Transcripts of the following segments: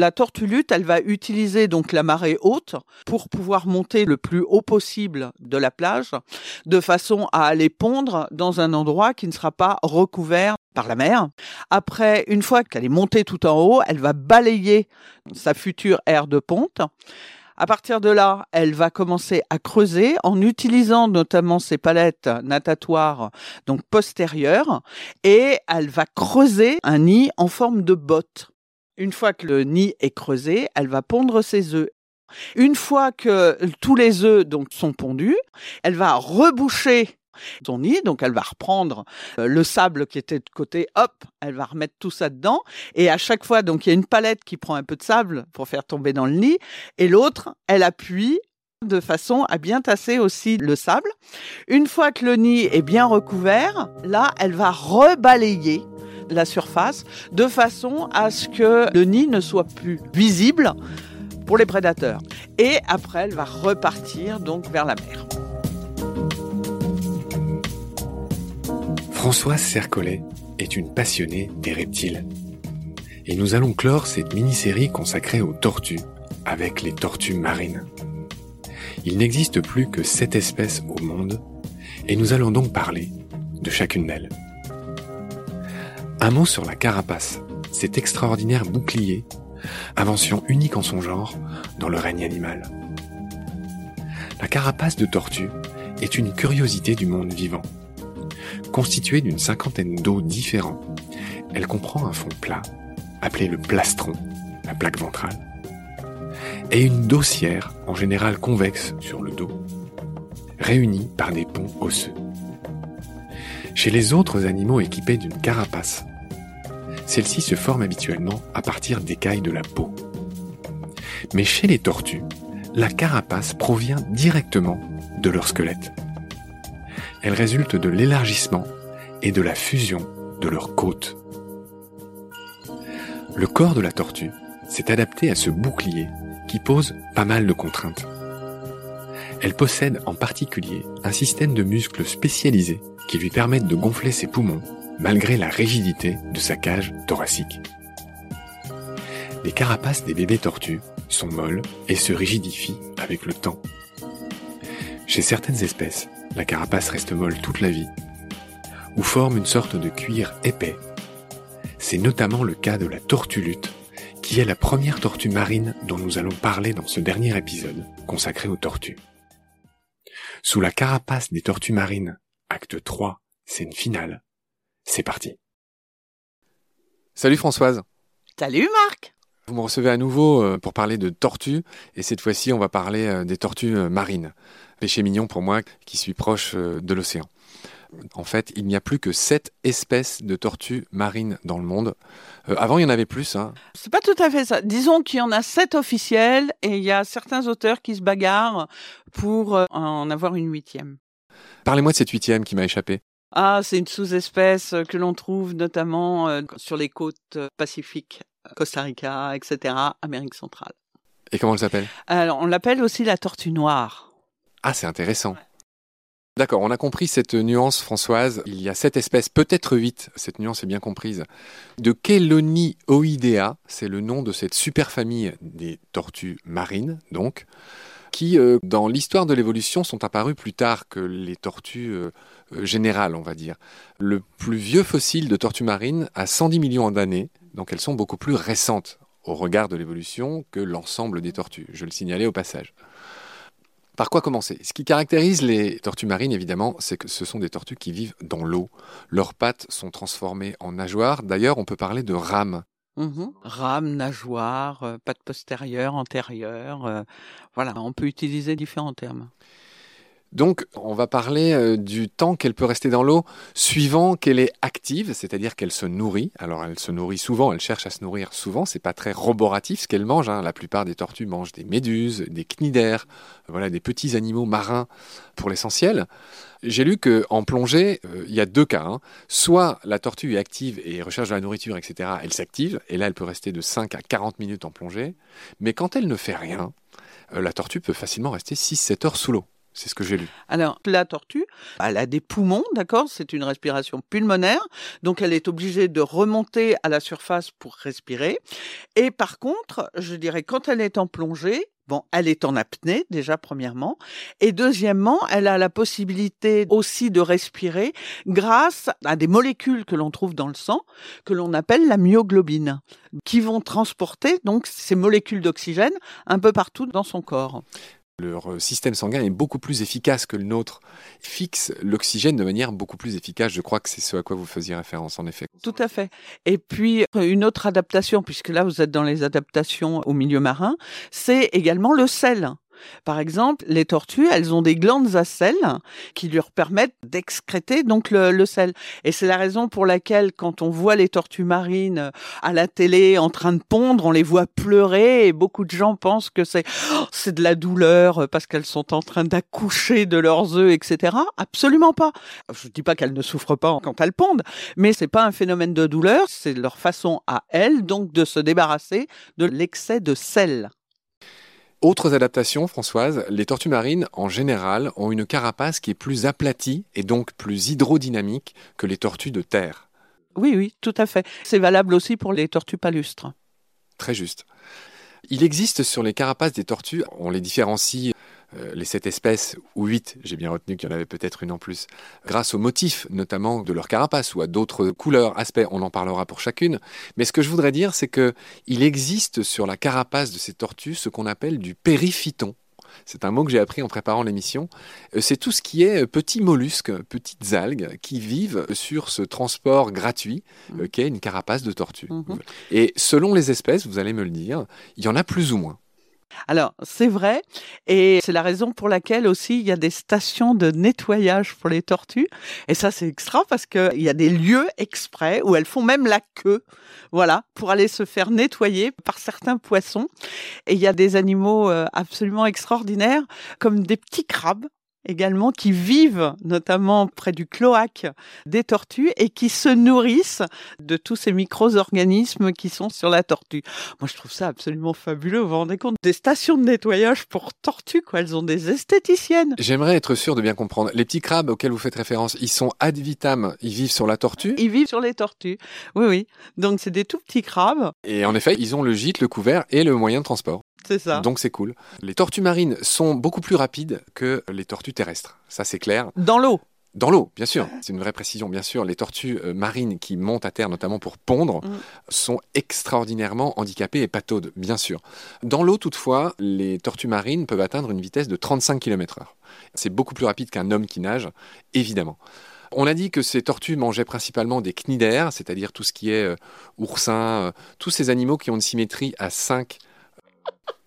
La tortue-lutte, elle va utiliser donc la marée haute pour pouvoir monter le plus haut possible de la plage, de façon à aller pondre dans un endroit qui ne sera pas recouvert par la mer. Après, une fois qu'elle est montée tout en haut, elle va balayer sa future aire de ponte. À partir de là, elle va commencer à creuser en utilisant notamment ses palettes natatoires donc postérieures et elle va creuser un nid en forme de botte. Une fois que le nid est creusé, elle va pondre ses œufs. Une fois que tous les œufs donc sont pondus, elle va reboucher son nid, donc elle va reprendre euh, le sable qui était de côté, hop, elle va remettre tout ça dedans, et à chaque fois, donc il y a une palette qui prend un peu de sable pour faire tomber dans le nid, et l'autre, elle appuie de façon à bien tasser aussi le sable. Une fois que le nid est bien recouvert, là, elle va rebalayer la surface de façon à ce que le nid ne soit plus visible pour les prédateurs. Et après, elle va repartir donc vers la mer. Françoise Sercollet est une passionnée des reptiles. Et nous allons clore cette mini-série consacrée aux tortues avec les tortues marines. Il n'existe plus que sept espèces au monde et nous allons donc parler de chacune d'elles. Un mot sur la carapace, cet extraordinaire bouclier, invention unique en son genre dans le règne animal. La carapace de tortue est une curiosité du monde vivant. Constituée d'une cinquantaine d'os différents, elle comprend un fond plat, appelé le plastron, la plaque ventrale, et une dossière, en général convexe sur le dos, réunie par des ponts osseux. Chez les autres animaux équipés d'une carapace, celle-ci se forme habituellement à partir d'écailles de la peau. Mais chez les tortues, la carapace provient directement de leur squelette. Elle résulte de l'élargissement et de la fusion de leurs côtes. Le corps de la tortue s'est adapté à ce bouclier qui pose pas mal de contraintes. Elle possède en particulier un système de muscles spécialisés qui lui permettent de gonfler ses poumons malgré la rigidité de sa cage thoracique. Les carapaces des bébés tortues sont molles et se rigidifient avec le temps. Chez certaines espèces, la carapace reste molle toute la vie, ou forme une sorte de cuir épais. C'est notamment le cas de la tortue lutte, qui est la première tortue marine dont nous allons parler dans ce dernier épisode consacré aux tortues. Sous la carapace des tortues marines, acte 3, scène finale. C'est parti. Salut Françoise. Salut Marc. Vous me recevez à nouveau euh, pour parler de tortues, et cette fois-ci on va parler euh, des tortues euh, marines. Péché mignon pour moi qui suis proche de l'océan. En fait, il n'y a plus que 7 espèces de tortues marines dans le monde. avant, il y en avait plus. Hein. C'est pas tout à fait ça. Disons qu'il y en a 7 officiels et il y a certains auteurs qui se bagarrent pour en avoir une huitième. Parlez-moi de cette huitième qui m'a échappé. Ah, c'est une sous-espèce que l'on trouve notamment sur les côtes pacifiques Costa Rica, etc., Amérique centrale. Et comment elle s'appelle? Alors, on l'appelle aussi la tortue noire. Ah, c'est intéressant. D'accord, on a compris cette nuance, Françoise. Il y a sept espèces, peut-être huit, cette nuance est bien comprise. De Kelonioidea, c'est le nom de cette superfamille des tortues marines, donc, qui, euh, dans l'histoire de l'évolution, sont apparues plus tard que les tortues euh, euh, générales, on va dire. Le plus vieux fossile de tortues marines a 110 millions d'années, donc elles sont beaucoup plus récentes au regard de l'évolution que l'ensemble des tortues. Je le signalais au passage. Par quoi commencer? Ce qui caractérise les tortues marines, évidemment, c'est que ce sont des tortues qui vivent dans l'eau. Leurs pattes sont transformées en nageoires. D'ailleurs, on peut parler de rames. Mmh rames, nageoires, euh, pattes postérieures, antérieures. Euh, voilà, on peut utiliser différents termes. Donc, on va parler euh, du temps qu'elle peut rester dans l'eau suivant qu'elle est active, c'est-à-dire qu'elle se nourrit. Alors, elle se nourrit souvent, elle cherche à se nourrir souvent. C'est pas très roboratif ce qu'elle mange. Hein. La plupart des tortues mangent des méduses, des cnidaires, voilà, des petits animaux marins pour l'essentiel. J'ai lu qu'en plongée, euh, il y a deux cas. Hein. Soit la tortue est active et recherche de la nourriture, etc. Elle s'active, et là, elle peut rester de 5 à 40 minutes en plongée. Mais quand elle ne fait rien, euh, la tortue peut facilement rester 6-7 heures sous l'eau. C'est ce que j'ai lu. Alors, la tortue, elle a des poumons, d'accord C'est une respiration pulmonaire. Donc, elle est obligée de remonter à la surface pour respirer. Et par contre, je dirais, quand elle est en plongée, Bon, elle est en apnée déjà premièrement, et deuxièmement, elle a la possibilité aussi de respirer grâce à des molécules que l'on trouve dans le sang, que l'on appelle la myoglobine, qui vont transporter donc ces molécules d'oxygène un peu partout dans son corps. Leur euh, système sanguin est beaucoup plus efficace que le nôtre, fixe l'oxygène de manière beaucoup plus efficace. Je crois que c'est ce à quoi vous faisiez référence, en effet. Tout à fait. Et puis, une autre adaptation, puisque là, vous êtes dans les adaptations au milieu marin, c'est également le sel. Par exemple, les tortues, elles ont des glandes à sel qui leur permettent d'excréter donc le, sel. Et c'est la raison pour laquelle, quand on voit les tortues marines à la télé en train de pondre, on les voit pleurer et beaucoup de gens pensent que c'est oh, c'est de la douleur parce qu'elles sont en train d'accoucher de leurs œufs, etc. Absolument pas. Je ne dis pas qu'elles ne souffrent pas quand elles pondent, mais c'est pas un phénomène de douleur, c'est leur façon à elles donc de se débarrasser de l'excès de sel. Autres adaptations, Françoise, les tortues marines, en général, ont une carapace qui est plus aplatie et donc plus hydrodynamique que les tortues de terre. Oui, oui, tout à fait. C'est valable aussi pour les tortues palustres. Très juste. Il existe sur les carapaces des tortues, on les différencie euh, les sept espèces, ou huit, j'ai bien retenu qu'il y en avait peut-être une en plus, grâce aux motifs notamment de leur carapace ou à d'autres couleurs, aspects, on en parlera pour chacune. Mais ce que je voudrais dire, c'est qu'il existe sur la carapace de ces tortues ce qu'on appelle du périphyton. C'est un mot que j'ai appris en préparant l'émission. Euh, c'est tout ce qui est euh, petits mollusques, petites algues qui vivent sur ce transport gratuit mmh. qu'est une carapace de tortue. Mmh. Et selon les espèces, vous allez me le dire, il y en a plus ou moins. Alors, c'est vrai, et c'est la raison pour laquelle aussi il y a des stations de nettoyage pour les tortues. Et ça, c'est extra parce qu'il y a des lieux exprès où elles font même la queue, voilà, pour aller se faire nettoyer par certains poissons. Et il y a des animaux euh, absolument extraordinaires, comme des petits crabes également qui vivent notamment près du cloaque des tortues et qui se nourrissent de tous ces micro-organismes qui sont sur la tortue. Moi, je trouve ça absolument fabuleux. Vous vous rendez compte? Des stations de nettoyage pour tortues, quoi. Elles ont des esthéticiennes. J'aimerais être sûr de bien comprendre. Les petits crabes auxquels vous faites référence, ils sont ad vitam, ils vivent sur la tortue? Ils vivent sur les tortues. Oui, oui. Donc, c'est des tout petits crabes. Et en effet, ils ont le gîte, le couvert et le moyen de transport. C'est ça. Donc c'est cool. Les tortues marines sont beaucoup plus rapides que les tortues terrestres. Ça c'est clair. Dans l'eau. Dans l'eau, bien sûr. C'est une vraie précision, bien sûr. Les tortues euh, marines qui montent à terre, notamment pour pondre, Mm. sont extraordinairement handicapées et pataudes, bien sûr. Dans l'eau, toutefois, les tortues marines peuvent atteindre une vitesse de 35 km/h. C'est beaucoup plus rapide qu'un homme qui nage, évidemment. On a dit que ces tortues mangeaient principalement des cnidaires, c'est-à-dire tout ce qui est euh, oursin, euh, tous ces animaux qui ont une symétrie à 5.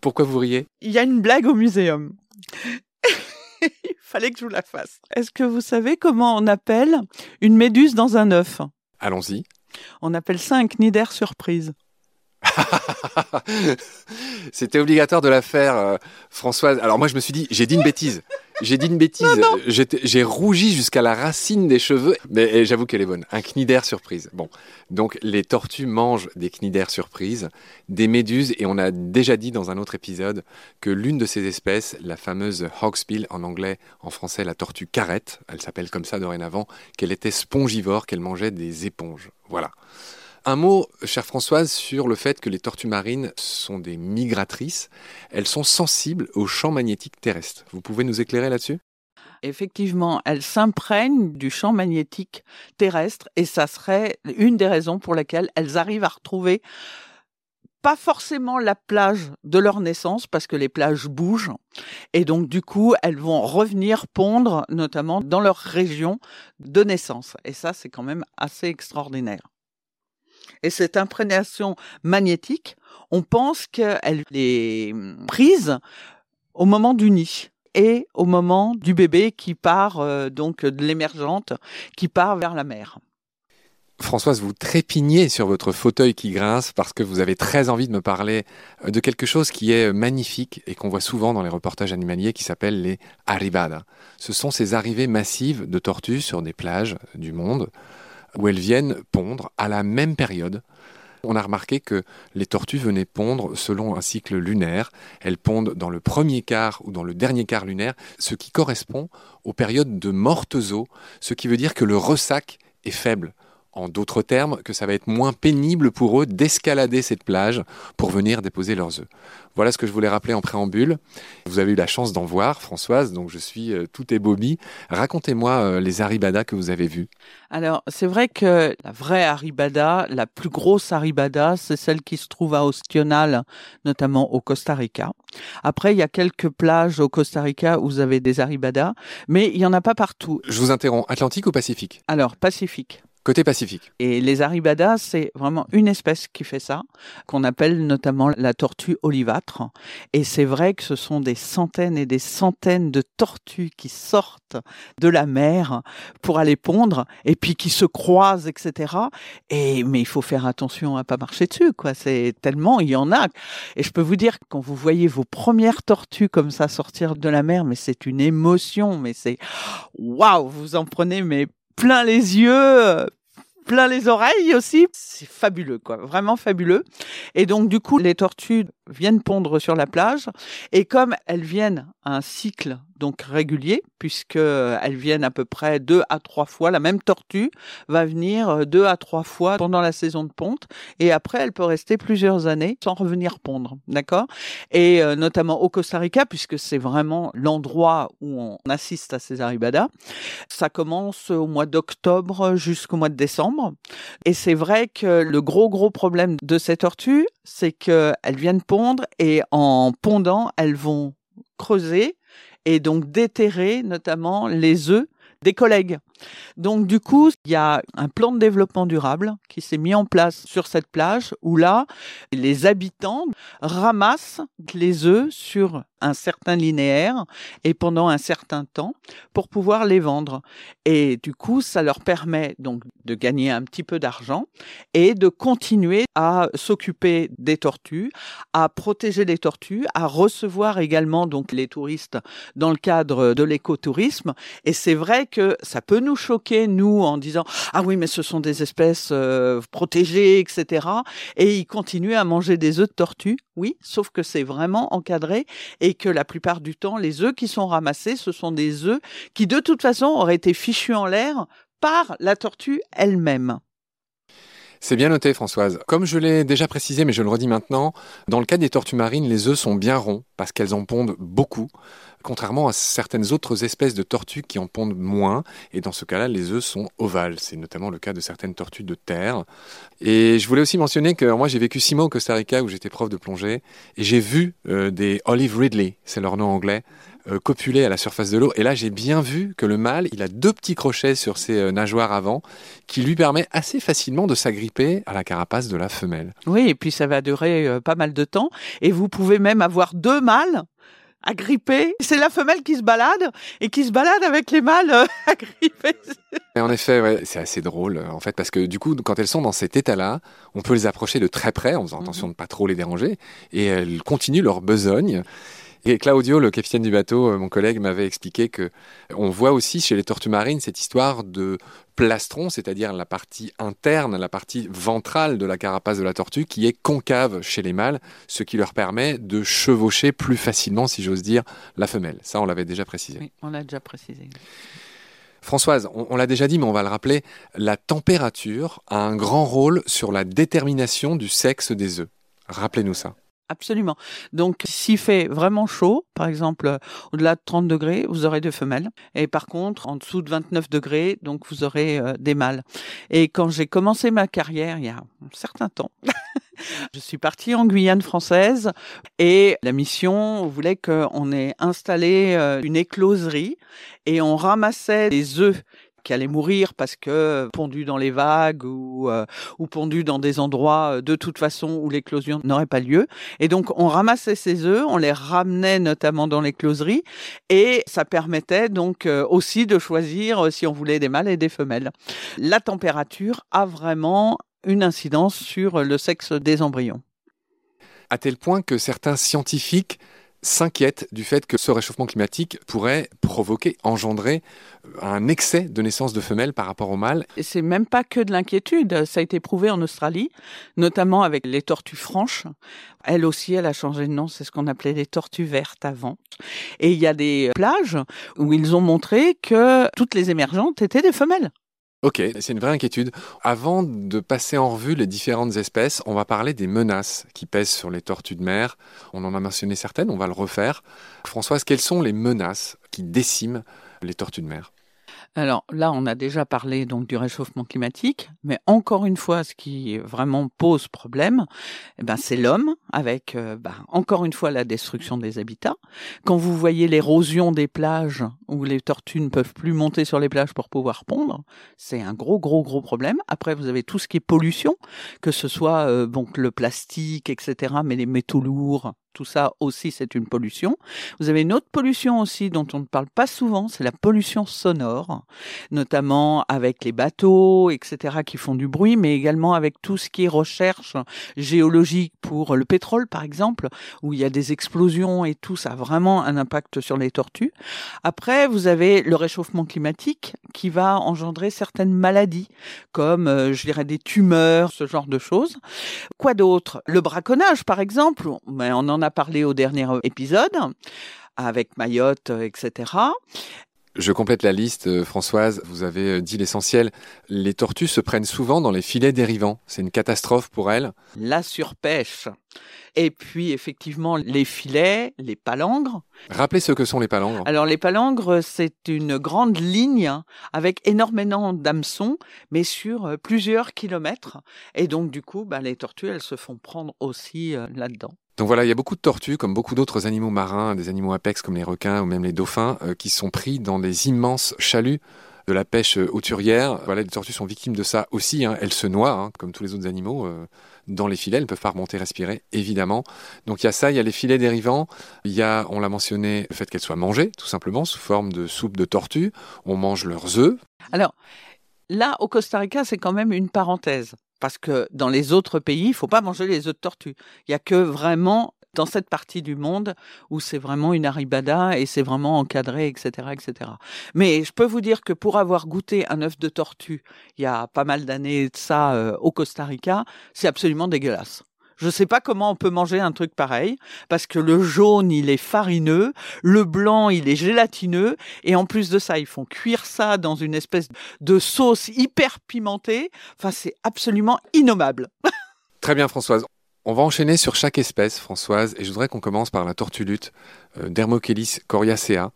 Pourquoi vous riez? Il y a une blague au muséum. Il fallait que je vous la fasse. Est-ce que vous savez comment on appelle une méduse dans un œuf? Allons-y. On appelle ça un cnidaire surprise. C'était obligatoire de la faire, euh, Françoise. Alors moi, je me suis dit, j'ai dit une bêtise. J'ai dit une bêtise. J'ai rougi jusqu'à la racine des cheveux. Mais eh, j'avoue qu'elle est bonne. Un cnidaire surprise. Bon. Donc, les tortues mangent des cnidaires surprises, des méduses, et on a déjà dit dans un autre épisode que l'une de ces espèces, la fameuse hawksbill en anglais, en français la tortue carrette, elle s'appelle comme ça dorénavant, qu'elle était spongivore, qu'elle mangeait des éponges. Voilà. Un mot, chère Françoise, sur le fait que les tortues marines sont des migratrices. Elles sont sensibles aux champs magnétiques terrestres. Vous pouvez nous éclairer là-dessus? Effectivement, elles s'imprègnent du champ magnétique terrestre et ça serait une des raisons pour lesquelles elles arrivent à retrouver pas forcément la plage de leur naissance parce que les plages bougent et donc du coup elles vont revenir pondre notamment dans leur région de naissance et ça c'est quand même assez extraordinaire. Et cette imprégnation magnétique, on pense qu'elle est prise au moment du nid et au moment du bébé qui part euh, donc de l'émergente qui part vers la mer. Françoise, vous trépignez sur votre fauteuil qui grince parce que vous avez très envie de me parler euh, de quelque chose qui est magnifique et qu'on voit souvent dans les reportages animaliers qui s'appelle les arribadas. Ce sont ces arrivées massives de tortues sur des plages du monde où elles viennent pondre à la même période. On a remarqué que les tortues venaient pondre selon un cycle lunaire. Elles pondent dans le premier quart ou dans le dernier quart lunaire, ce qui correspond aux périodes de mortes eaux, ce qui veut dire que le ressac est faible. En d'autres termes, que ça va être moins pénible pour eux d'escalader cette plage pour venir déposer leurs œufs. Voilà ce que je voulais rappeler en préambule. Vous avez eu la chance d'en voir, Françoise, donc je suis euh, tout ébobie. Racontez-moi euh, les arribadas que vous avez vus. Alors, c'est vrai que la vraie Arribada, la plus grosse Arribada, c'est celle qui se trouve à Ostional, notamment au Costa Rica. Après, il y a quelques plages au Costa Rica où vous avez des Arribadas, mais il n'y en a pas partout. Je vous interromps, Atlantique ou Pacifique? Alors, Pacifique. Côté Pacifique. Et les Arribadas, c'est vraiment une espèce qui fait ça, qu'on appelle notamment la tortue olivâtre. Et c'est vrai que ce sont des centaines et des centaines de tortues qui sortent de la mer pour aller pondre et puis qui se croisent, etc. Et mais il faut faire attention à pas marcher dessus, quoi. C'est tellement il y en a. Et je peux vous dire quand vous voyez vos premières tortues comme ça sortir de la mer, mais c'est une émotion, mais c'est waouh, vous en prenez mais plein les yeux, plein les oreilles aussi. C'est fabuleux, quoi, vraiment fabuleux. Et donc, du coup, les tortues viennent pondre sur la plage. Et comme elles viennent à un cycle donc régulier, puisque elles viennent à peu près deux à trois fois, la même tortue va venir deux à trois fois pendant la saison de ponte. Et après, elle peut rester plusieurs années sans revenir pondre, d'accord? Et euh, notamment au Costa Rica, puisque c'est vraiment l'endroit où on assiste à ces arribadas. Ça commence au mois d'octobre jusqu'au mois de décembre. Et c'est vrai que le gros, gros problème de ces tortues, c'est qu'elles viennent et en pondant, elles vont creuser et donc déterrer notamment les œufs des collègues. Donc du coup, il y a un plan de développement durable qui s'est mis en place sur cette plage où là, les habitants ramassent les œufs sur un certain linéaire et pendant un certain temps pour pouvoir les vendre. Et du coup, ça leur permet donc de gagner un petit peu d'argent et de continuer à s'occuper des tortues, à protéger les tortues, à recevoir également donc les touristes dans le cadre de l'écotourisme. Et c'est vrai que ça peut nous choquer, nous, en disant Ah oui, mais ce sont des espèces euh, protégées, etc. Et ils continuent à manger des œufs de tortue. Oui, sauf que c'est vraiment encadré et que la plupart du temps, les œufs qui sont ramassés, ce sont des œufs qui, de toute façon, auraient été fichus en l'air par la tortue elle-même. C'est bien noté, Françoise. Comme je l'ai déjà précisé, mais je le redis maintenant, dans le cas des tortues marines, les œufs sont bien ronds parce qu'elles en pondent beaucoup, contrairement à certaines autres espèces de tortues qui en pondent moins. Et dans ce cas-là, les œufs sont ovales. C'est notamment le cas de certaines tortues de terre. Et je voulais aussi mentionner que moi, j'ai vécu six mois au Costa Rica où j'étais prof de plongée et j'ai vu euh, des Olive Ridley, c'est leur nom anglais, euh, copuler à la surface de l'eau. Et là, j'ai bien vu que le mâle, il a deux petits crochets sur ses euh, nageoires avant qui lui permet assez facilement de s'agripper à la carapace de la femelle. Oui, et puis ça va durer euh, pas mal de temps. Et vous pouvez même avoir deux mâles agrippés. C'est la femelle qui se balade et qui se balade avec les mâles agrippés. Et en effet, ouais, c'est assez drôle en fait parce que du coup, quand elles sont dans cet état-là, on peut les approcher de très près en faisant attention de ne pas trop les déranger et elles continuent leur besogne. Et Claudio, le capitaine du bateau, euh, mon collègue, m'avait expliqué que on voit aussi chez les tortues marines cette histoire de plastron, c'est-à-dire la partie interne, la partie ventrale de la carapace de la tortue, qui est concave chez les mâles, ce qui leur permet de chevaucher plus facilement, si j'ose dire, la femelle. Ça, on l'avait déjà précisé. Oui, on l'a déjà précisé. Françoise, on, on l'a déjà dit, mais on va le rappeler, la température a un grand rôle sur la détermination du sexe des œufs. Rappelez-nous ça. Absolument. Donc, s'il fait vraiment chaud, par exemple, euh, au-delà de 30 degrés, vous aurez des femelles. Et par contre, en dessous de 29 degrés, donc vous aurez euh, des mâles. Et quand j'ai commencé ma carrière, il y a un certain temps, je suis partie en Guyane française et la mission voulait qu'on ait installé euh, une écloserie et on ramassait des œufs qui allaient mourir parce que pondus dans les vagues ou, euh, ou pondus dans des endroits euh, de toute façon où l'éclosion n'aurait pas lieu. Et donc on ramassait ces œufs, on les ramenait notamment dans l'écloserie et ça permettait donc euh, aussi de choisir si on voulait des mâles et des femelles. La température a vraiment une incidence sur le sexe des embryons. À tel point que certains scientifiques s'inquiètent du fait que ce réchauffement climatique pourrait provoquer, engendrer un excès de naissance de femelles par rapport aux mâles. Et c'est même pas que de l'inquiétude. Ça a été prouvé en Australie, notamment avec les tortues franches. Elle aussi, elle a changé de nom. C'est ce qu'on appelait les tortues vertes avant. Et il y a des plages où ils ont montré que toutes les émergentes étaient des femelles. Ok, c'est une vraie inquiétude. Avant de passer en revue les différentes espèces, on va parler des menaces qui pèsent sur les tortues de mer. On en a mentionné certaines, on va le refaire. Françoise, quelles sont les menaces qui déciment les tortues de mer? Alors là, on a déjà parlé donc du réchauffement climatique, mais encore une fois, ce qui vraiment pose problème, eh ben, c'est l'homme, avec euh, ben, encore une fois la destruction des habitats. Quand vous voyez l'érosion des plages, où les tortues ne peuvent plus monter sur les plages pour pouvoir pondre, c'est un gros, gros, gros problème. Après, vous avez tout ce qui est pollution, que ce soit euh, donc le plastique, etc., mais les métaux lourds, tout ça aussi c'est une pollution. Vous avez une autre pollution aussi dont on ne parle pas souvent, c'est la pollution sonore, notamment avec les bateaux, etc., qui font du bruit, mais également avec tout ce qui est recherche géologique pour le pétrole, par exemple, où il y a des explosions et tout, ça a vraiment un impact sur les tortues. Après, vous avez le réchauffement climatique qui va engendrer certaines maladies, comme, euh, je dirais, des tumeurs, ce genre de choses. Quoi d'autre? Le braconnage, par exemple, mais on en a parlé au dernier épisode avec Mayotte, etc. Je complète la liste, euh, Françoise. Vous avez euh, dit l'essentiel. Les tortues se prennent souvent dans les filets dérivants. C'est une catastrophe pour elles. La surpêche. Et puis, effectivement, les filets, les palangres. Rappelez ce que sont les palangres. Alors, les palangres, c'est une grande ligne avec énormément d'hameçons, mais sur euh, plusieurs kilomètres. Et donc, du coup, bah, les tortues, elles se font prendre aussi là-dedans. Donc voilà, il y a beaucoup de tortues, comme beaucoup d'autres animaux marins, des animaux apex comme les requins ou même les dauphins, euh, qui sont pris dans des immenses chaluts de la pêche euh, hauturière. Voilà, les tortues sont victimes de ça aussi. Hein. Elles se noient, hein, comme tous les autres animaux, euh, dans les filets. Elles ne peuvent pas remonter, respirer, évidemment. Donc il y a ça, il y a les filets dérivants. Il y a, on l'a mentionné, le fait qu'elles soient mangées, tout simplement, sous forme de soupe de tortue. On mange leurs œufs. Alors, là, au Costa Rica, c'est quand même une parenthèse parce que dans les autres pays, il faut pas manger les œufs de tortue. Il y a que vraiment dans cette partie du monde où c'est vraiment une arribada et c'est vraiment encadré, etc., etc. Mais je peux vous dire que pour avoir goûté un œuf de tortue il y a pas mal d'années de ça euh, au Costa Rica, c'est absolument dégueulasse. Je ne sais pas comment on peut manger un truc pareil, parce que le jaune, il est farineux, le blanc, il est gélatineux, et en plus de ça, ils font cuire ça dans une espèce de sauce hyper pimentée. Enfin, c'est absolument innommable. Très bien, Françoise. On va enchaîner sur chaque espèce, Françoise, et je voudrais qu'on commence par la tortue lutte, euh, Dermochelys coriacea,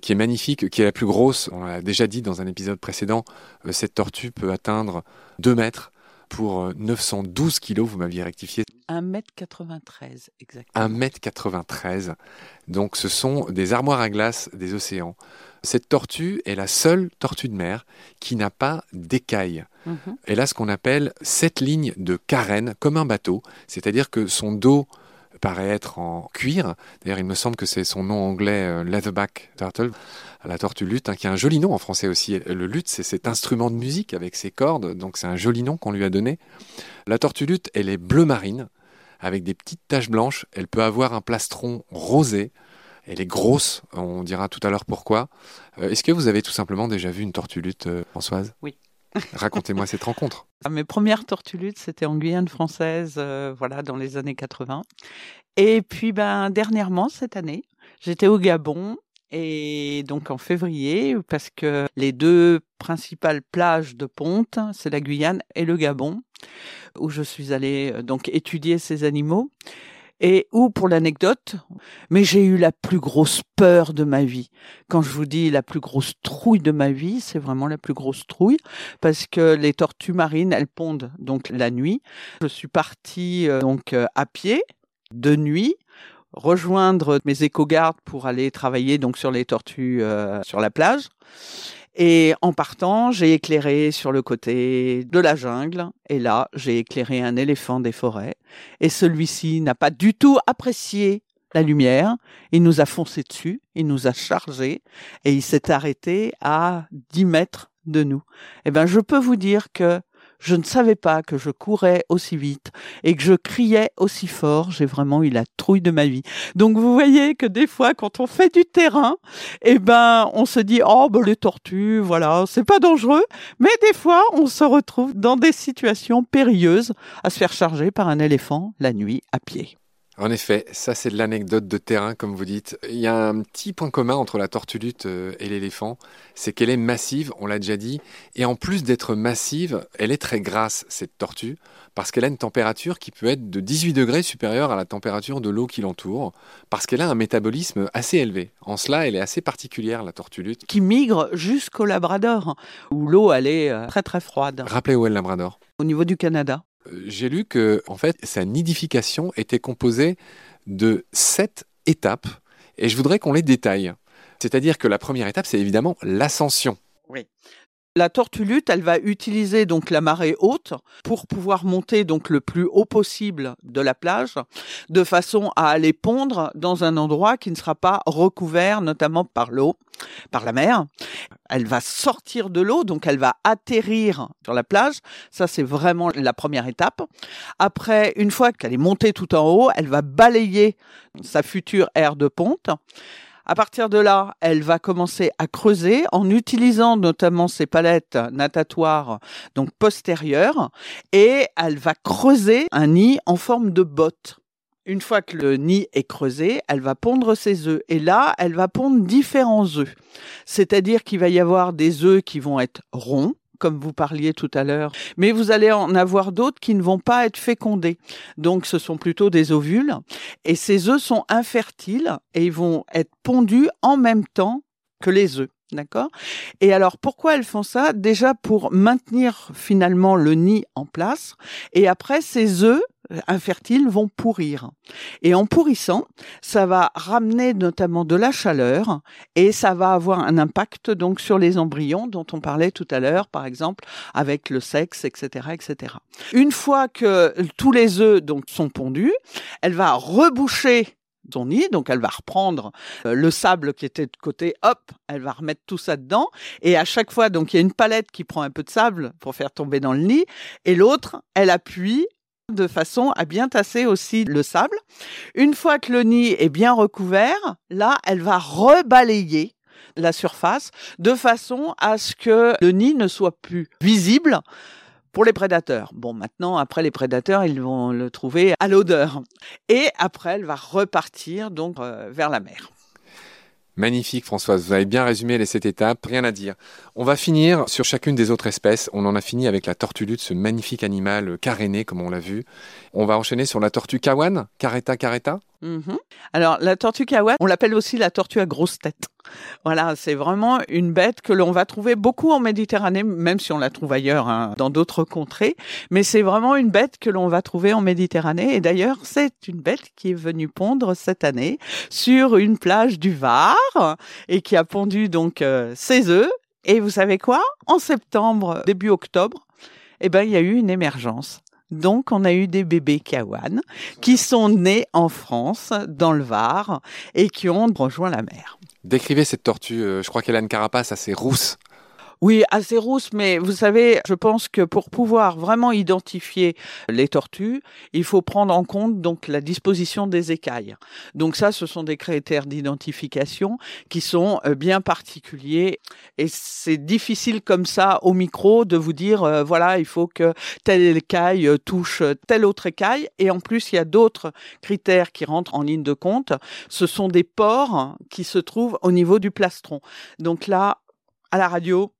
qui est magnifique, qui est la plus grosse. On l'a déjà dit dans un épisode précédent, euh, cette tortue peut atteindre 2 mètres pour 912 euh, kilos, vous m'aviez rectifié. 1m93, exactement. 1m93. Donc ce sont des armoires à glace des océans. Cette tortue est la seule tortue de mer qui n'a pas d'écailles. Mhm. Elle a ce qu'on appelle sept lignes de carène, comme un bateau, c'est-à-dire que son dos paraît être en cuir. D'ailleurs, il me semble que c'est son nom anglais euh, Leatherback Turtle, la tortue lutte, hein, qui a un joli nom en français aussi. Le lutte, c'est cet instrument de musique avec ses cordes, donc c'est un joli nom qu'on lui a donné. La tortue lutte, elle est bleu marine, avec des petites taches blanches. Elle peut avoir un plastron rosé. Elle est grosse, on dira tout à l'heure pourquoi. Euh, est-ce que vous avez tout simplement déjà vu une tortue lutte, euh, Françoise? Oui. Racontez-moi cette rencontre. Ah, mes premières tortulutes, c'était en Guyane française, euh, voilà, dans les années 80. Et puis, ben, dernièrement, cette année, j'étais au Gabon et donc en février, parce que les deux principales plages de ponte, c'est la Guyane et le Gabon, où je suis allée euh, donc étudier ces animaux et où, pour l'anecdote, mais j'ai eu la plus grosse peur de ma vie. Quand je vous dis la plus grosse trouille de ma vie, c'est vraiment la plus grosse trouille, parce que les tortues marines, elles pondent donc la nuit. Je suis partie euh, donc euh, à pied de nuit rejoindre mes éco-gardes pour aller travailler donc sur les tortues euh, sur la plage. Et en partant, j'ai éclairé sur le côté de la jungle. Et là, j'ai éclairé un éléphant des forêts. Et celui-ci n'a pas du tout apprécié la lumière. Il nous a foncé dessus, il nous a chargé et il s'est arrêté à 10 mètres de nous. Eh ben, je peux vous dire que je ne savais pas que je courais aussi vite et que je criais aussi fort. J'ai vraiment eu la trouille de ma vie. Donc vous voyez que des fois, quand on fait du terrain, eh ben, on se dit oh ben les tortues, voilà, c'est pas dangereux. Mais des fois, on se retrouve dans des situations périlleuses à se faire charger par un éléphant la nuit à pied. En effet, ça c'est de l'anecdote de terrain, comme vous dites. Il y a un petit point commun entre la tortue lutte euh, et l'éléphant, c'est qu'elle est massive, on l'a déjà dit, et en plus d'être massive, elle est très grasse, cette tortue, parce qu'elle a une température qui peut être de 18 degrés supérieure à la température de l'eau qui l'entoure, parce qu'elle a un métabolisme assez élevé. En cela, elle est assez particulière, la tortue lutte. Qui migre jusqu'au Labrador, où l'eau, elle est euh, très très froide. Rappelez où est le Labrador? Au niveau du Canada. J'ai lu que en fait sa nidification était composée de sept étapes et je voudrais qu'on les détaille. C'est-à-dire que la première étape, c'est évidemment l'ascension. Oui. La tortue lutte, elle va utiliser donc la marée haute pour pouvoir monter donc le plus haut possible de la plage, de façon à aller pondre dans un endroit qui ne sera pas recouvert, notamment par l'eau, par la mer. Elle va sortir de l'eau, donc elle va atterrir sur la plage. Ça, c'est vraiment la première étape. Après, une fois qu'elle est montée tout en haut, elle va balayer sa future aire de ponte. À partir de là, elle va commencer à creuser en utilisant notamment ses palettes natatoires donc postérieures et elle va creuser un nid en forme de botte. Une fois que le nid est creusé, elle va pondre ses œufs. Et là, elle va pondre différents œufs. C'est-à-dire qu'il va y avoir des œufs qui vont être ronds, comme vous parliez tout à l'heure. Mais vous allez en avoir d'autres qui ne vont pas être fécondés. Donc ce sont plutôt des ovules. Et ces œufs sont infertiles et ils vont être pondus en même temps que les œufs. D'accord? Et alors, pourquoi elles font ça? Déjà pour maintenir finalement le nid en place. Et après, ces œufs infertiles vont pourrir. Et en pourrissant, ça va ramener notamment de la chaleur et ça va avoir un impact donc sur les embryons dont on parlait tout à l'heure, par exemple avec le sexe, etc., etc. Une fois que tous les œufs donc sont pondus, elle va reboucher son nid, donc elle va reprendre euh, le sable qui était de côté, hop, elle va remettre tout ça dedans, et à chaque fois, donc il y a une palette qui prend un peu de sable pour faire tomber dans le nid, et l'autre, elle appuie de façon à bien tasser aussi le sable. Une fois que le nid est bien recouvert, là, elle va rebalayer la surface de façon à ce que le nid ne soit plus visible pour les prédateurs. Bon, maintenant, après les prédateurs, ils vont le trouver à l'odeur. Et après, elle va repartir donc euh, vers la mer. Magnifique Françoise, vous avez bien résumé les sept étapes, rien à dire. On va finir sur chacune des autres espèces. On en a fini avec la tortue lutte, ce magnifique animal caréné comme on l'a vu. On va enchaîner sur la tortue kawan, careta careta. Mhm. Alors la tortue kawan, on l'appelle aussi la tortue à grosse tête. Voilà, c'est vraiment une bête que l'on va trouver beaucoup en Méditerranée, même si on la trouve ailleurs, hein, dans d'autres contrées. Mais c'est vraiment une bête que l'on va trouver en Méditerranée. Et d'ailleurs, c'est une bête qui est venue pondre cette année sur une plage du Var et qui a pondu donc euh, ses œufs. Et vous savez quoi? En septembre, début octobre, eh ben, il y a eu une émergence. Donc, on a eu des bébés kawan qui sont nés en France, dans le Var, et qui ont rejoint la mer. Décrivez cette tortue, euh, je crois qu'elle a une carapace assez rousse. Oui, assez rousse, mais vous savez, je pense que pour pouvoir vraiment identifier les tortues, il faut prendre en compte donc la disposition des écailles. Donc ça, ce sont des critères d'identification qui sont euh, bien particuliers et c'est difficile comme ça au micro de vous dire euh, voilà, il faut que telle écaille touche telle autre écaille et en plus il y a d'autres critères qui rentrent en ligne de compte. Ce sont des pores qui se trouvent au niveau du plastron. Donc là, à la radio,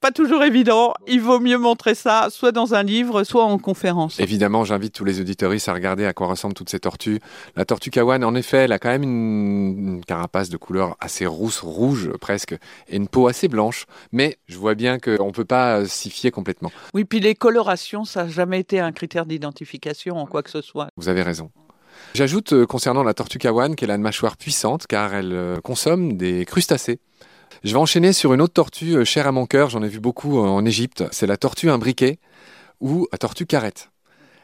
pas toujours évident. Il vaut mieux montrer ça soit dans un livre, soit en conférence. Évidemment, j'invite tous les auditoristes à regarder à quoi ressemblent toutes ces tortues. La tortue kawan, en effet, elle a quand même une, carapace de couleur assez rousse, rouge presque, et une peau assez blanche. Mais je vois bien qu'on ne peut pas s'y fier complètement. Oui, puis les colorations, ça n'a jamais été un critère d'identification en quoi que ce soit. Vous avez raison. J'ajoute euh, concernant la tortue kawan qu'elle a une mâchoire puissante car elle euh, consomme des crustacés. Je vais enchaîner sur une autre tortue euh, chère à mon cœur, j'en ai vu beaucoup euh, en Égypte, c'est la tortue imbriquée ou la tortue carrette.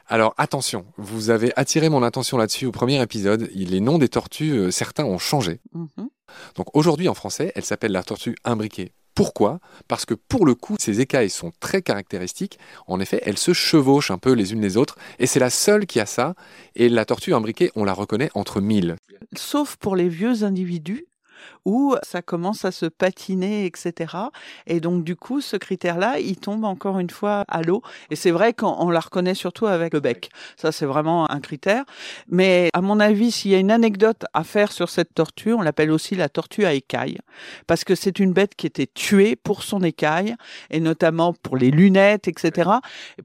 Alors attention, vous avez attiré mon attention là-dessus au premier épisode, les noms des tortues, euh, certains ont changé. Mhm. Donc aujourd'hui en français, elle s'appelle la tortue imbriquée. Pourquoi? Parce que pour le coup, ces écailles sont très caractéristiques. En effet, elles se chevauchent un peu les unes les autres, et c'est la seule qui a ça. Et la tortue imbriquée, on la reconnaît entre mille. Sauf pour les vieux individus où ça commence à se patiner, etc. Et donc du coup, ce critère-là, il tombe encore une fois à l'eau. Et c'est vrai qu'on la reconnaît surtout avec le bec. Ça, c'est vraiment un critère. Mais à mon avis, s'il y a une anecdote à faire sur cette tortue, on l'appelle aussi la tortue à écailles, parce que c'est une bête qui était tuée pour son écaille, et notamment pour les lunettes, etc.,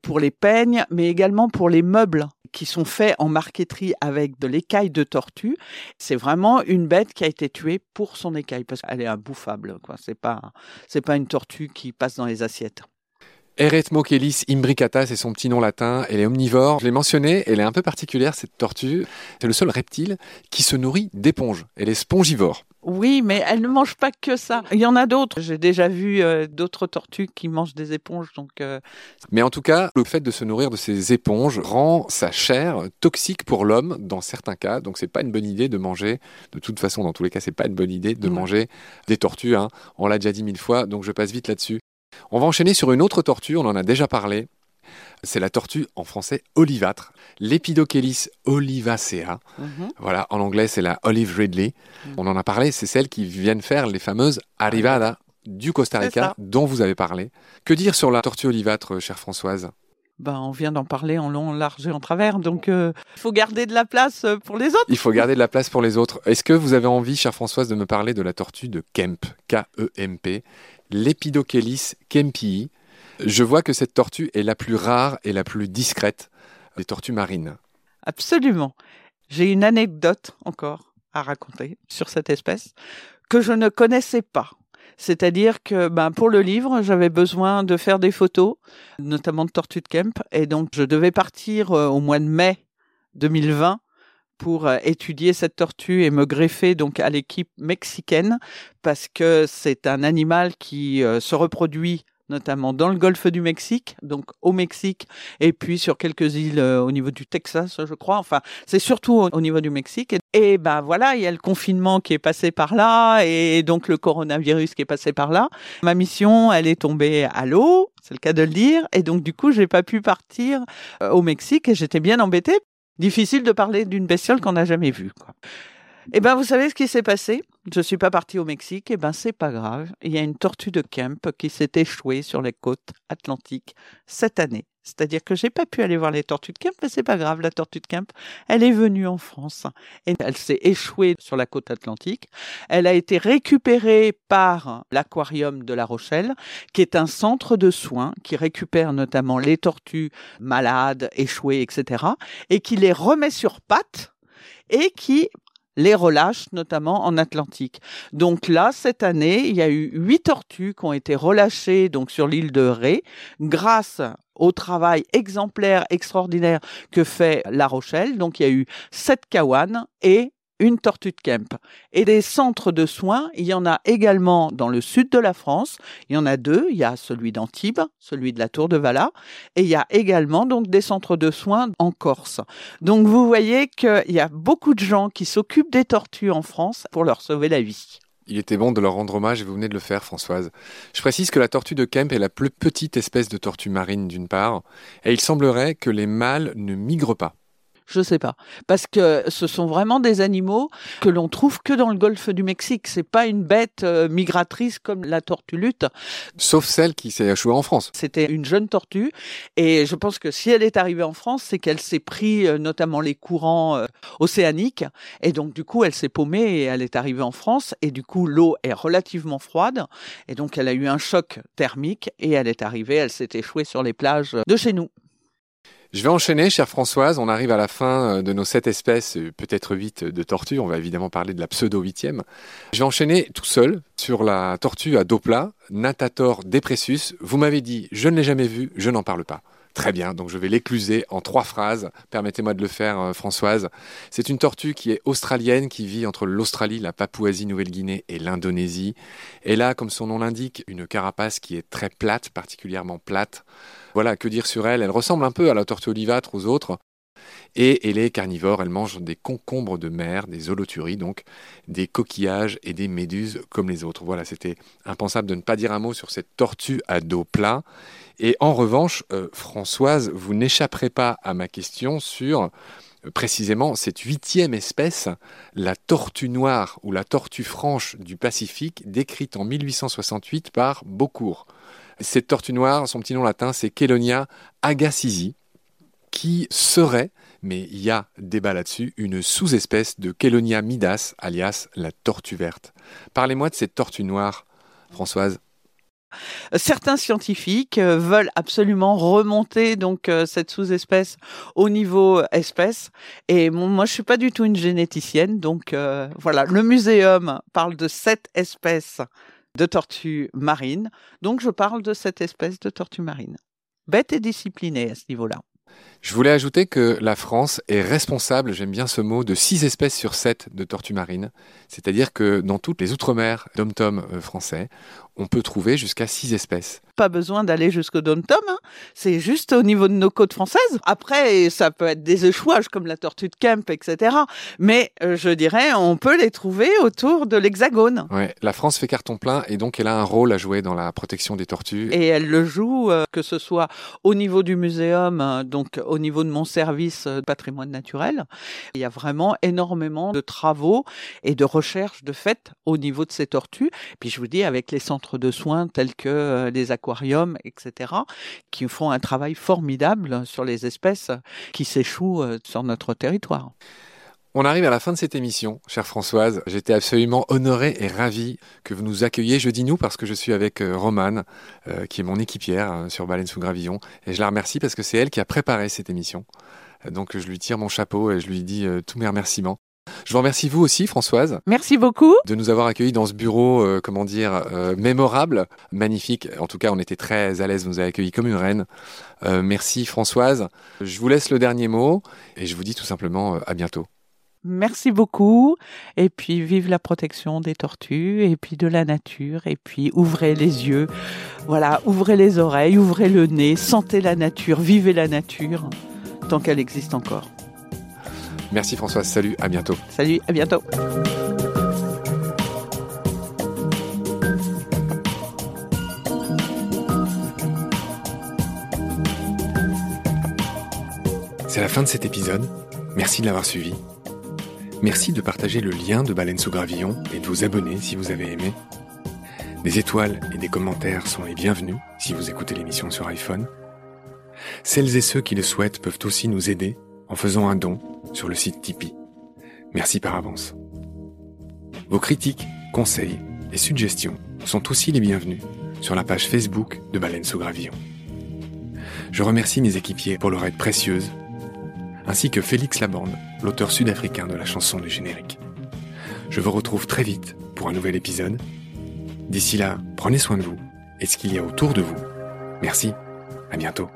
pour les peignes, mais également pour les meubles qui sont faits en marqueterie avec de l'écaille de tortue. C'est vraiment une bête qui a été tuée pour son écaille parce qu'elle est imbouffable. Quoi. C'est pas, c'est pas une tortue qui passe dans les assiettes. Eretmochelys imbricata, c'est son petit nom latin. Elle est omnivore. Je l'ai mentionné, elle est un peu particulière, cette tortue. C'est le seul reptile qui se nourrit d'éponges. Elle est spongivore. Oui, mais elle ne mange pas que ça. Il y en a d'autres. J'ai déjà vu euh, d'autres tortues qui mangent des éponges. Donc, euh, Mais en tout cas, le fait de se nourrir de ces éponges rend sa chair toxique pour l'homme dans certains cas. Donc c'est pas une bonne idée de manger. De toute façon, dans tous les cas, c'est pas une bonne idée de manger des tortues. Hein. On l'a déjà dit mille fois, donc je passe vite là-dessus. On va enchaîner sur une autre tortue, on en a déjà parlé. C'est la tortue en français olivâtre, l'Epidochelys olivacea. Mhm. Voilà, en anglais c'est la Olive Ridley. Mhm. On en a parlé, c'est celle qui viennent faire les fameuses arrivadas du Costa Rica dont vous avez parlé. Que dire sur la tortue olivâtre, chère Françoise? Ben, on vient d'en parler en long, en large et en travers, donc euh, il faut garder de la place euh, pour les autres. Il faut garder de la place pour les autres. Est-ce que vous avez envie, chère Françoise, de me parler de la tortue de Kemp, K-E-M-P, l'Epidochelys kempii Je vois que cette tortue est la plus rare et la plus discrète des tortues marines. Absolument. J'ai une anecdote encore à raconter sur cette espèce que je ne connaissais pas. C'est-à-dire que ben, pour le livre, j'avais besoin de faire des photos, notamment de tortues de Kemp, et donc je devais partir euh, au mois de mai 2020 pour euh, étudier cette tortue et me greffer donc à l'équipe mexicaine parce que c'est un animal qui euh, se reproduit notamment dans le golfe du Mexique, donc au Mexique, et puis sur quelques îles euh, au niveau du Texas, je crois. Enfin, c'est surtout au, niveau du Mexique. Et, ben voilà, il y a le confinement qui est passé par là, et donc le coronavirus qui est passé par là. Ma mission, elle est tombée à l'eau, c'est le cas de le dire, et donc du coup, j'ai pas pu partir au Mexique, et j'étais bien embêtée. Difficile de parler d'une bestiole qu'on n'a jamais vue. Eh ben, vous savez ce qui s'est passé? Je suis pas partie au Mexique. Eh ben, c'est pas grave. Il y a une tortue de Kemp qui s'est échouée sur les côtes atlantiques cette année. C'est-à-dire que j'ai pas pu aller voir les tortues de Kemp, mais c'est pas grave. La tortue de Kemp, elle est venue en France et elle s'est échouée sur la côte atlantique. Elle a été récupérée par l'aquarium de La Rochelle, qui est un centre de soins qui récupère notamment les tortues malades, échouées, etc., et qui les remet sur pattes et qui les relâche notamment en Atlantique. Donc là, cette année, il y a eu huit tortues qui ont été relâchées donc sur l'île de Ré grâce au travail exemplaire, extraordinaire que fait La Rochelle. Donc il y a eu sept cawanes et une tortue de Kemp. Et des centres de soins, il y en a également dans le sud de la France. Il y en a deux. Il y a celui d'Antibes, celui de la Tour de Valas, et il y a également donc des centres de soins en Corse. Donc vous voyez qu'il y a beaucoup de gens qui s'occupent des tortues en France pour leur sauver la vie. Il était bon de leur rendre hommage et vous venez de le faire, Françoise. Je précise que la tortue de Kemp est la plus petite espèce de tortue marine d'une part, et il semblerait que les mâles ne migrent pas. Je sais pas. Parce que ce sont vraiment des animaux que l'on trouve que dans le golfe du Mexique. C'est pas une bête euh, migratrice comme la tortue lutte. Sauf celle qui s'est échouée en France. C'était une jeune tortue. Et je pense que si elle est arrivée en France, c'est qu'elle s'est pris euh, notamment les courants euh, océaniques. Et donc, du coup, elle s'est paumée et elle est arrivée en France. Et du coup, l'eau est relativement froide. Et donc, elle a eu un choc thermique et elle est arrivée, elle s'est échouée sur les plages de chez nous. Je vais enchaîner, chère Françoise. On arrive à la fin euh, de nos sept espèces, euh, peut-être huit de tortues. On va évidemment parler de la pseudo-huitième. Je vais enchaîner tout seul sur la tortue à dos plat, Natator depressus. Vous m'avez dit, je ne l'ai jamais vue, je n'en parle pas. Très bien, donc je vais l'écluser en trois phrases. Permettez-moi de le faire, euh, Françoise. C'est une tortue qui est australienne, qui vit entre l'Australie, la Papouasie-Nouvelle-Guinée et l'Indonésie. Elle a, comme son nom l'indique, une carapace qui est très plate, particulièrement plate. Voilà, que dire sur elle? Elle ressemble un peu à la tortue olivâtre aux autres. Et elle est carnivore, elle mange des concombres de mer, des holoturies, donc des coquillages et des méduses comme les autres. Voilà, c'était impensable de ne pas dire un mot sur cette tortue à dos plat. Et en revanche, euh, Françoise, vous n'échapperez pas à ma question sur euh, précisément cette huitième espèce, la tortue noire ou la tortue franche du Pacifique, décrite en 1868 par Beaucourt. Cette tortue noire, son petit nom latin, c'est Chelonia agassizi, qui serait, mais il y a débat là-dessus, une sous-espèce de Chelonia midas, alias la tortue verte. Parlez-moi de cette tortue noire, Françoise. Certains scientifiques euh, veulent absolument remonter donc euh, cette sous-espèce au niveau espèce. Et moi, je suis pas du tout une généticienne, donc euh, voilà. Le muséum parle de sept espèces de tortues marines, donc je parle de cette espèce de tortue marine. Bête et disciplinée à ce niveau-là. Je voulais ajouter que la France est responsable, j'aime bien ce mot, de 6 espèces sur 7 de tortues marines. C'est-à-dire que dans toutes les outre-mer dom-tom français, on peut trouver jusqu'à six espèces. Pas besoin d'aller jusqu'au Dom-Tom, hein. c'est juste au niveau de nos côtes françaises. Après, ça peut être des échouages comme la tortue de Kemp, etc. Mais euh, je dirais, on peut les trouver autour de l'Hexagone. Ouais, la France fait carton plein et donc elle a un rôle à jouer dans la protection des tortues. Et elle le joue, euh, que ce soit au niveau du muséum, euh, donc au niveau de mon service de patrimoine naturel. Il y a vraiment énormément de travaux et de recherches de fait au niveau de ces tortues. Puis je vous dis, avec les centres de soins tels que les euh, aquariums, etc., qui font un travail formidable sur les espèces qui s'échouent euh, sur notre territoire. On arrive à la fin de cette émission, chère Françoise. J'étais absolument honoré et ravi que vous nous accueilliez. Je dis nous parce que je suis avec euh, Romane, qui est mon équipière sur Baleine sous Gravillon. Et je la remercie parce que c'est elle qui a préparé cette émission. Donc je lui tire mon chapeau et je lui dis tous mes remerciements. Je vous remercie vous aussi, Françoise. Merci beaucoup. De nous avoir accueillis dans ce bureau, euh, comment dire, euh, mémorable, magnifique. En tout cas, on était très à l'aise, vous nous avez accueillis comme une reine. Euh, merci, Françoise. Je vous laisse le dernier mot et je vous dis tout simplement à bientôt. Merci beaucoup. Et puis, vive la protection des tortues et puis de la nature. Et puis, ouvrez les yeux. Voilà, ouvrez les oreilles, ouvrez le nez, sentez la nature, vivez la nature tant qu'elle existe encore. Merci Françoise, salut, à bientôt. Salut, à bientôt. C'est la fin de cet épisode. Merci de l'avoir suivi. Merci de partager le lien de Baleine sous Gravillon et de vous abonner si vous avez aimé. Des étoiles et des commentaires sont les bienvenus si vous écoutez l'émission sur iPhone. Celles et ceux qui le souhaitent peuvent aussi nous aider en faisant un don sur le site Tipeee. Merci par avance. Vos critiques, conseils et suggestions sont aussi les bienvenus sur la page Facebook de Baleine sous Gravillon. Je remercie mes équipiers pour leur aide précieuse, ainsi que Félix Labande, l'auteur sud-africain de la chanson du générique. Je vous retrouve très vite pour un nouvel épisode. D'ici là, prenez soin de vous et ce qu'il y a autour de vous. Merci, à bientôt.